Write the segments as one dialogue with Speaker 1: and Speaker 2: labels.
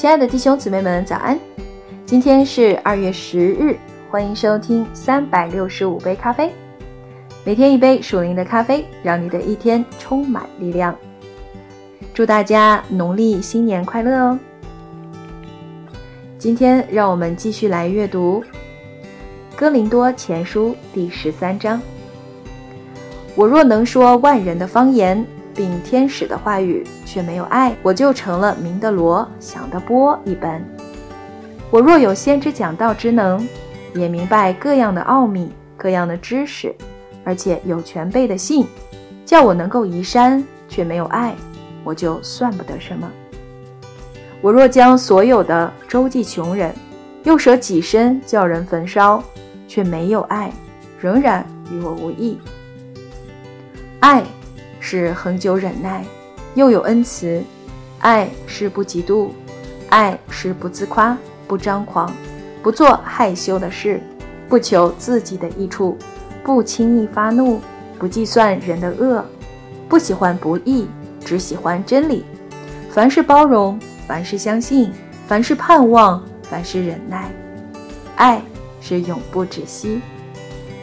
Speaker 1: 亲爱的弟兄姊妹们，早安！今天是二月十日，欢迎收听三百六十五杯咖啡，每天一杯属灵的咖啡，让你的一天充满力量。祝大家农历新年快乐哦！今天让我们继续来阅读《哥林多前书》第十三章。我若能说万人的方言，并天使的话语，却没有爱，我就成了明的罗，响的波一般。我若有先知讲道之能，也明白各样的奥秘、各样的知识，而且有全备的信，叫我能够移山，却没有爱，我就算不得什么。我若将所有的周济穷人，又舍己身叫人焚烧，却没有爱，仍然与我无益。爱。是恒久忍耐，又有恩慈；爱是不嫉妒，爱是不自夸，不张狂，不做害羞的事，不求自己的益处，不轻易发怒，不计算人的恶，不喜欢不义，只喜欢真理。凡事包容，凡事相信，凡事盼望，凡事忍耐。爱是永不止息。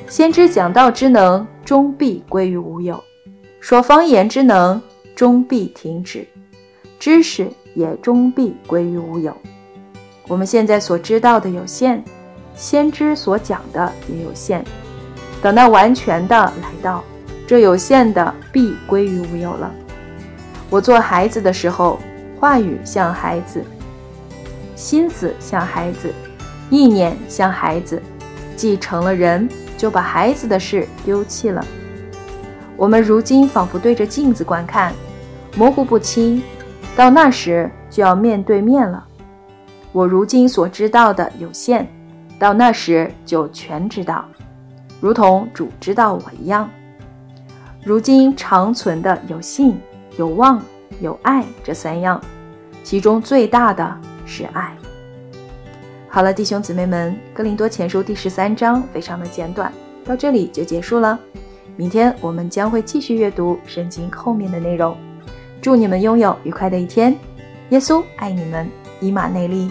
Speaker 1: 先知讲道之能，终必归于无有。说方言之能终必停止，知识也终必归于无有。我们现在所知道的有限，先知所讲的也有限。等到完全的来到，这有限的必归于无有了。我做孩子的时候，话语像孩子，心思像孩子，意念像孩子。既成了人，就把孩子的事丢弃了。我们如今仿佛对着镜子观看，模糊不清，到那时就要面对面了。我如今所知道的有限，到那时就全知道，如同主知道我一样。如今长存的有信、有望、有爱这三样，其中最大的是爱。好了，弟兄姊妹们，《哥林多前书》第十三章非常的简短，到这里就结束了。明天我们将会继续阅读圣经后面的内容。祝你们拥有愉快的一天。耶稣爱你们，以马内利。